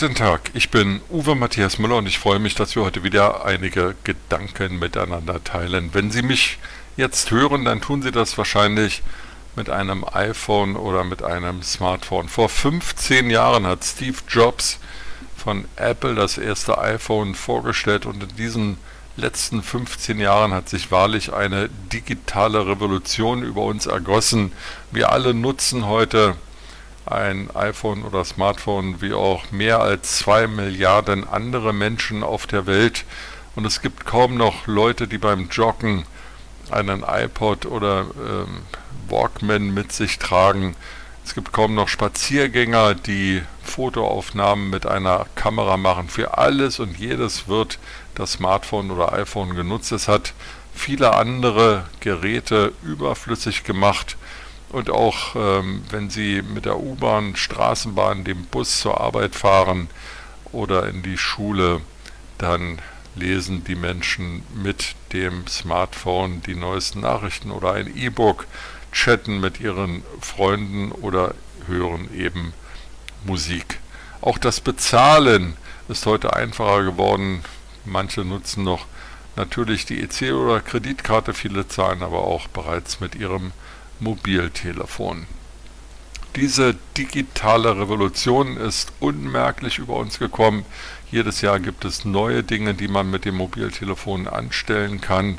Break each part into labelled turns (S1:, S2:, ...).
S1: Guten Tag, ich bin Uwe Matthias Müller und ich freue mich, dass wir heute wieder einige Gedanken miteinander teilen. Wenn Sie mich jetzt hören, dann tun Sie das wahrscheinlich mit einem iPhone oder mit einem Smartphone. Vor 15 Jahren hat Steve Jobs von Apple das erste iPhone vorgestellt und in diesen letzten 15 Jahren hat sich wahrlich eine digitale Revolution über uns ergossen. Wir alle nutzen heute ein iPhone oder Smartphone wie auch mehr als zwei Milliarden andere Menschen auf der Welt. Und es gibt kaum noch Leute, die beim Joggen einen iPod oder ähm, Walkman mit sich tragen. Es gibt kaum noch Spaziergänger, die Fotoaufnahmen mit einer Kamera machen. Für alles und jedes wird das Smartphone oder iPhone genutzt. Es hat viele andere Geräte überflüssig gemacht und auch ähm, wenn Sie mit der U-Bahn, Straßenbahn, dem Bus zur Arbeit fahren oder in die Schule, dann lesen die Menschen mit dem Smartphone die neuesten Nachrichten oder ein E-Book, chatten mit ihren Freunden oder hören eben Musik. Auch das Bezahlen ist heute einfacher geworden. Manche nutzen noch natürlich die EC oder Kreditkarte, viele zahlen aber auch bereits mit ihrem Mobiltelefon. Diese digitale Revolution ist unmerklich über uns gekommen. Jedes Jahr gibt es neue Dinge, die man mit dem Mobiltelefon anstellen kann.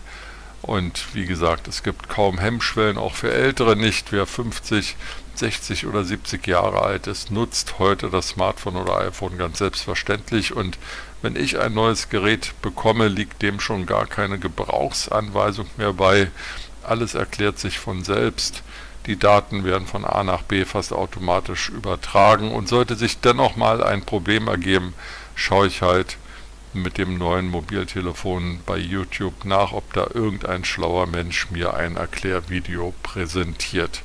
S1: Und wie gesagt, es gibt kaum Hemmschwellen, auch für Ältere nicht. Wer 50, 60 oder 70 Jahre alt ist, nutzt heute das Smartphone oder iPhone ganz selbstverständlich. Und wenn ich ein neues Gerät bekomme, liegt dem schon gar keine Gebrauchsanweisung mehr bei. Alles erklärt sich von selbst. Die Daten werden von A nach B fast automatisch übertragen und sollte sich dennoch mal ein Problem ergeben, schaue ich halt mit dem neuen Mobiltelefon bei YouTube nach, ob da irgendein schlauer Mensch mir ein Erklärvideo präsentiert.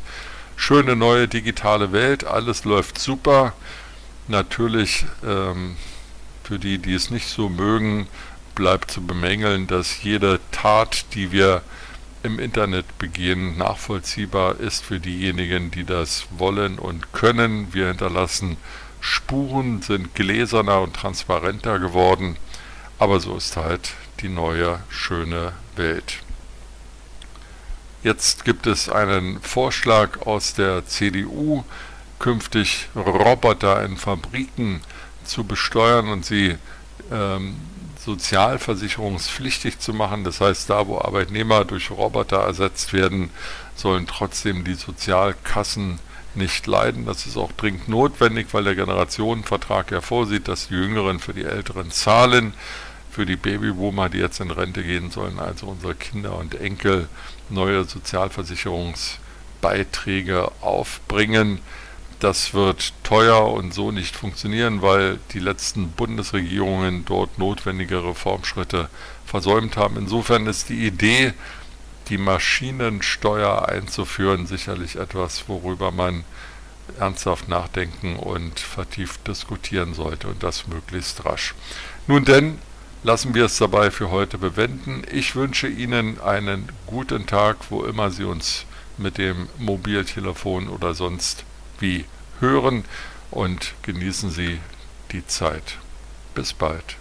S1: Schöne neue digitale Welt, alles läuft super. Natürlich ähm, für die, die es nicht so mögen, bleibt zu bemängeln, dass jede Tat, die wir im Internet begehen, nachvollziehbar ist für diejenigen, die das wollen und können. Wir hinterlassen Spuren, sind gläserner und transparenter geworden, aber so ist halt die neue schöne Welt. Jetzt gibt es einen Vorschlag aus der CDU, künftig Roboter in Fabriken zu besteuern und sie ähm, sozialversicherungspflichtig zu machen. Das heißt, da wo Arbeitnehmer durch Roboter ersetzt werden, sollen trotzdem die Sozialkassen nicht leiden. Das ist auch dringend notwendig, weil der Generationenvertrag ja vorsieht, dass die Jüngeren für die Älteren zahlen. Für die Babyboomer, die jetzt in Rente gehen sollen, also unsere Kinder und Enkel, neue Sozialversicherungsbeiträge aufbringen. Das wird teuer und so nicht funktionieren, weil die letzten Bundesregierungen dort notwendige Reformschritte versäumt haben. Insofern ist die Idee, die Maschinensteuer einzuführen, sicherlich etwas, worüber man ernsthaft nachdenken und vertieft diskutieren sollte und das möglichst rasch. Nun denn, lassen wir es dabei für heute bewenden. Ich wünsche Ihnen einen guten Tag, wo immer Sie uns mit dem Mobiltelefon oder sonst wie hören und genießen Sie die Zeit. Bis bald.